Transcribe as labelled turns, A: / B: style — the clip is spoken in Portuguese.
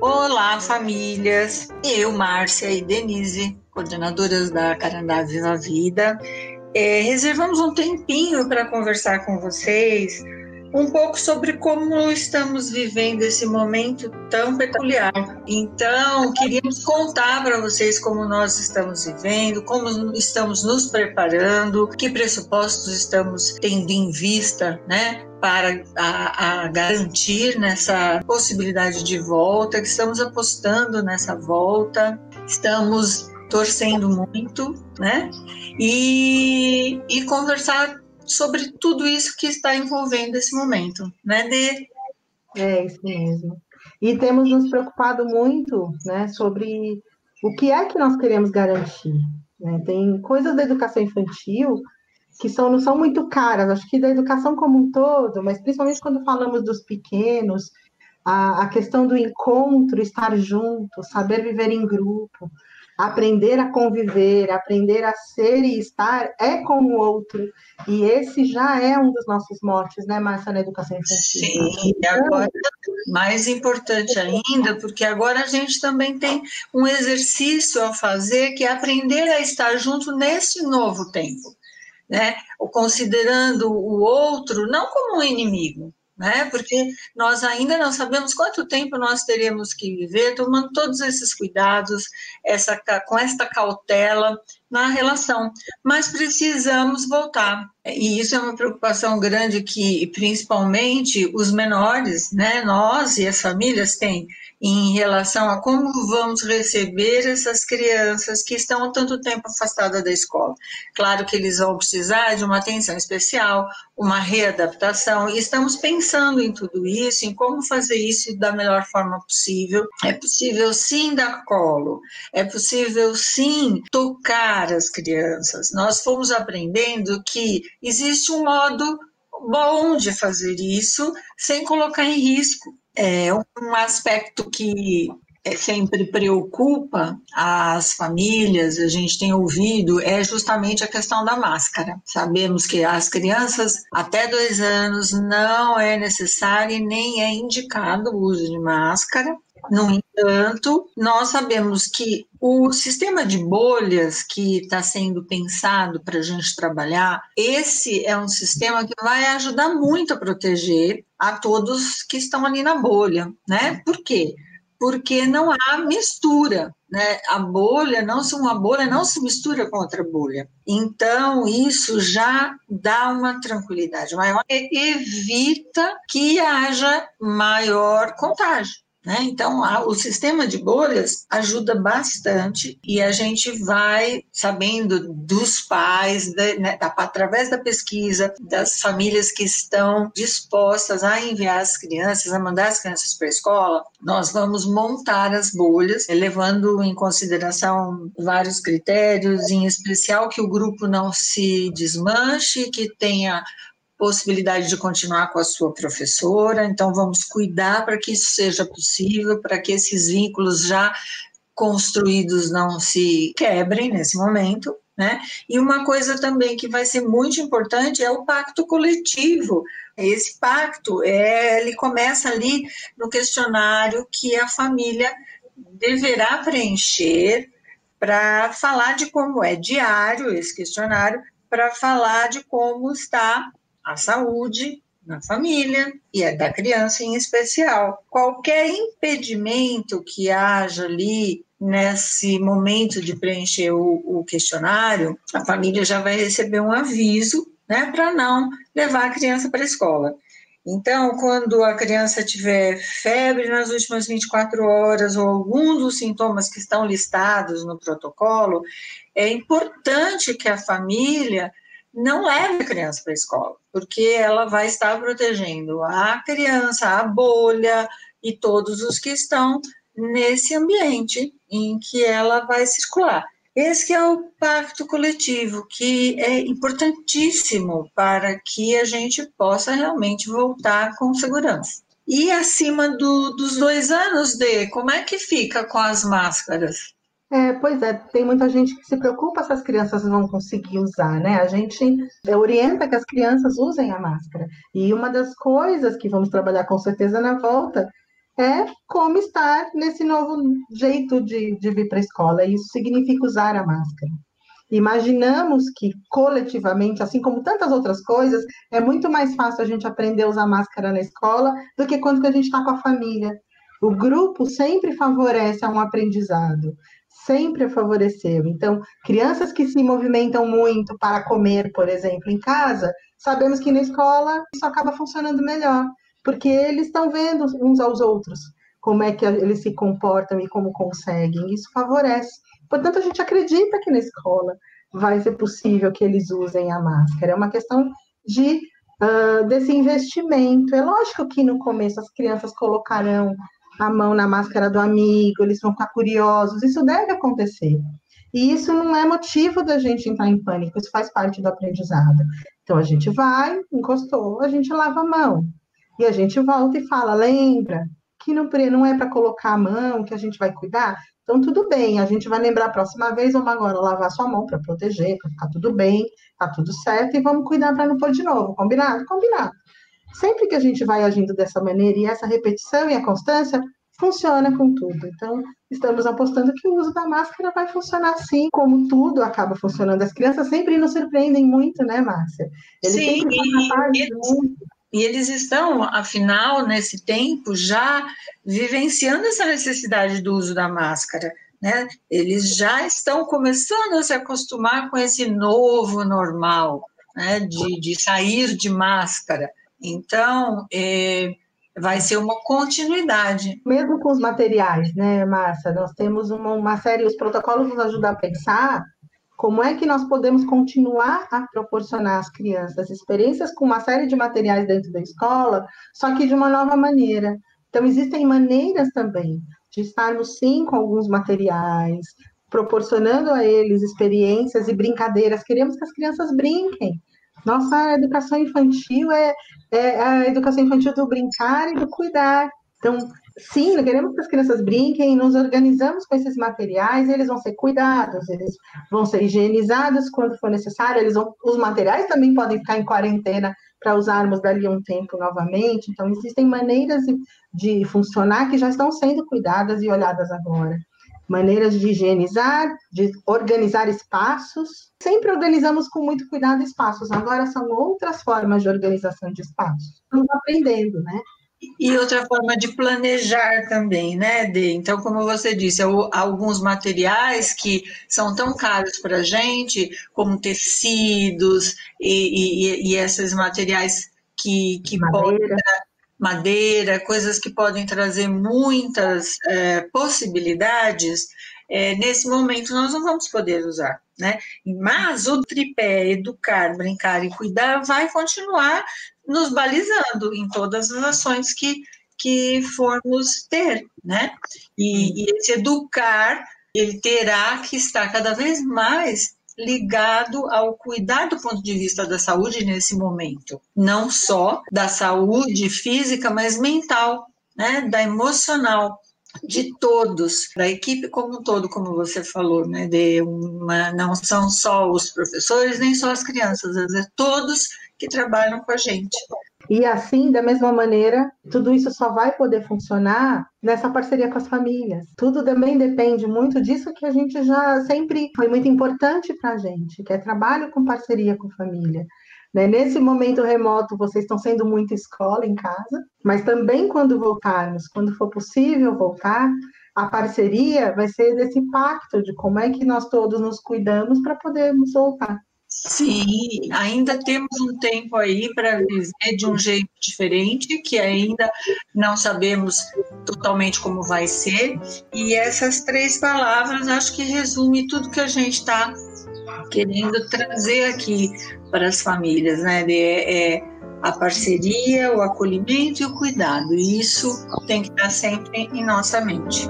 A: Olá, famílias! Eu, Márcia e Denise, coordenadoras da Carandá Viva Vida, é, reservamos um tempinho para conversar com vocês um pouco sobre como estamos vivendo esse momento tão peculiar. Então, queríamos contar para vocês como nós estamos vivendo, como estamos nos preparando, que pressupostos estamos tendo em vista, né? Para a, a garantir nessa possibilidade de volta, que estamos apostando nessa volta, estamos torcendo muito, né? E, e conversar sobre tudo isso que está envolvendo esse momento, né, Dê?
B: É isso mesmo. E temos nos preocupado muito, né, sobre o que é que nós queremos garantir. Né? Tem coisas da educação infantil que são, não são muito caras, acho que da educação como um todo, mas principalmente quando falamos dos pequenos, a, a questão do encontro, estar junto, saber viver em grupo, aprender a conviver, aprender a ser e estar é com o outro. E esse já é um dos nossos motes, né, Márcia, na educação infantil.
A: Sim, e agora, mais importante ainda, porque agora a gente também tem um exercício a fazer, que é aprender a estar junto nesse novo tempo. Né? Considerando o outro não como um inimigo, né? Porque nós ainda não sabemos quanto tempo nós teremos que viver, tomando todos esses cuidados, essa, com esta cautela na relação. Mas precisamos voltar. E isso é uma preocupação grande que, principalmente, os menores, né, nós e as famílias têm em relação a como vamos receber essas crianças que estão há tanto tempo afastadas da escola. Claro que eles vão precisar de uma atenção especial, uma readaptação, e estamos pensando em tudo isso, em como fazer isso da melhor forma possível. É possível sim dar colo, é possível sim tocar as crianças. Nós fomos aprendendo que existe um modo bom de fazer isso sem colocar em risco. É um aspecto que é, sempre preocupa as famílias, a gente tem ouvido, é justamente a questão da máscara. Sabemos que as crianças até dois anos não é necessário e nem é indicado o uso de máscara. No entanto, nós sabemos que o sistema de bolhas que está sendo pensado para a gente trabalhar, esse é um sistema que vai ajudar muito a proteger a todos que estão ali na bolha, né? Por quê? Porque não há mistura, né? A bolha não se uma bolha não se mistura com outra bolha. Então isso já dá uma tranquilidade maior e evita que haja maior contágio. Né? Então, a, o sistema de bolhas ajuda bastante e a gente vai sabendo dos pais, de, né, da, através da pesquisa, das famílias que estão dispostas a enviar as crianças, a mandar as crianças para a escola, nós vamos montar as bolhas, levando em consideração vários critérios, em especial que o grupo não se desmanche, que tenha possibilidade de continuar com a sua professora, então vamos cuidar para que isso seja possível, para que esses vínculos já construídos não se quebrem nesse momento, né? E uma coisa também que vai ser muito importante é o pacto coletivo. Esse pacto, é, ele começa ali no questionário que a família deverá preencher para falar de como é diário esse questionário, para falar de como está a saúde na família e é da criança em especial. Qualquer impedimento que haja ali nesse momento de preencher o, o questionário, a família já vai receber um aviso, né, para não levar a criança para a escola. Então, quando a criança tiver febre nas últimas 24 horas ou algum dos sintomas que estão listados no protocolo, é importante que a família não leve a criança para a escola, porque ela vai estar protegendo a criança, a bolha e todos os que estão nesse ambiente em que ela vai circular. Esse é o pacto coletivo, que é importantíssimo para que a gente possa realmente voltar com segurança. E acima do, dos dois anos, de como é que fica com as máscaras?
B: É, pois é, tem muita gente que se preocupa se as crianças vão conseguir usar, né? A gente orienta que as crianças usem a máscara. E uma das coisas que vamos trabalhar com certeza na volta é como estar nesse novo jeito de, de vir para a escola. Isso significa usar a máscara. Imaginamos que coletivamente, assim como tantas outras coisas, é muito mais fácil a gente aprender a usar máscara na escola do que quando a gente está com a família. O grupo sempre favorece um aprendizado, sempre favoreceu. Então, crianças que se movimentam muito para comer, por exemplo, em casa, sabemos que na escola isso acaba funcionando melhor, porque eles estão vendo uns aos outros como é que eles se comportam e como conseguem. Isso favorece. Portanto, a gente acredita que na escola vai ser possível que eles usem a máscara. É uma questão de uh, desse investimento. É lógico que no começo as crianças colocarão a mão na máscara do amigo, eles vão ficar curiosos. Isso deve acontecer. E isso não é motivo da gente entrar em pânico, isso faz parte do aprendizado. Então a gente vai, encostou, a gente lava a mão. E a gente volta e fala: lembra que não, não é para colocar a mão que a gente vai cuidar? Então, tudo bem, a gente vai lembrar a próxima vez, vamos agora lavar sua mão para proteger, para ficar tudo bem, tá tudo certo, e vamos cuidar para não pôr de novo, combinado? Combinado. Sempre que a gente vai agindo dessa maneira, e essa repetição e a constância, funciona com tudo. Então, estamos apostando que o uso da máscara vai funcionar assim, como tudo acaba funcionando. As crianças sempre nos surpreendem muito, né, Márcia?
A: Eles Sim, e, e, e eles estão, afinal, nesse tempo, já vivenciando essa necessidade do uso da máscara. Né? Eles já estão começando a se acostumar com esse novo normal, né? de, de sair de máscara. Então, é, vai ser uma continuidade.
B: Mesmo com os materiais, né, Márcia? Nós temos uma, uma série, os protocolos nos ajudam a pensar como é que nós podemos continuar a proporcionar às crianças experiências com uma série de materiais dentro da escola, só que de uma nova maneira? Então, existem maneiras também de estarmos, sim, com alguns materiais, proporcionando a eles experiências e brincadeiras. Queremos que as crianças brinquem. Nossa educação infantil é, é a educação infantil do brincar e do cuidar. Então, sim, queremos que as crianças brinquem, nos organizamos com esses materiais, eles vão ser cuidados, eles vão ser higienizados quando for necessário, eles vão, os materiais também podem ficar em quarentena para usarmos dali um tempo novamente. Então, existem maneiras de, de funcionar que já estão sendo cuidadas e olhadas agora. Maneiras de higienizar, de organizar espaços. Sempre organizamos com muito cuidado espaços, agora são outras formas de organização de espaços. Estamos aprendendo, né?
A: E outra forma de planejar também, né, de Então, como você disse, alguns materiais que são tão caros para a gente, como tecidos e, e, e esses materiais que, que madeira. podem madeira, coisas que podem trazer muitas é, possibilidades, é, nesse momento nós não vamos poder usar, né? Mas o tripé educar, brincar e cuidar vai continuar nos balizando em todas as ações que, que formos ter, né? E, e esse educar, ele terá que estar cada vez mais ligado ao cuidar do ponto de vista da saúde nesse momento, não só da saúde física, mas mental, né, da emocional de todos, da equipe como um todo, como você falou, né, de uma, não são só os professores nem só as crianças, é todos que trabalham com a gente.
B: E assim, da mesma maneira, tudo isso só vai poder funcionar nessa parceria com as famílias. Tudo também depende muito disso que a gente já sempre foi muito importante para a gente, que é trabalho com parceria com família. Né? Nesse momento remoto, vocês estão sendo muito escola em casa, mas também quando voltarmos, quando for possível voltar, a parceria vai ser desse pacto de como é que nós todos nos cuidamos para podermos voltar.
A: Sim, ainda temos um tempo aí para viver de um jeito diferente, que ainda não sabemos totalmente como vai ser. E essas três palavras acho que resume tudo que a gente está querendo trazer aqui para as famílias, né? É, é a parceria, o acolhimento e o cuidado. E isso tem que estar sempre em nossa mente.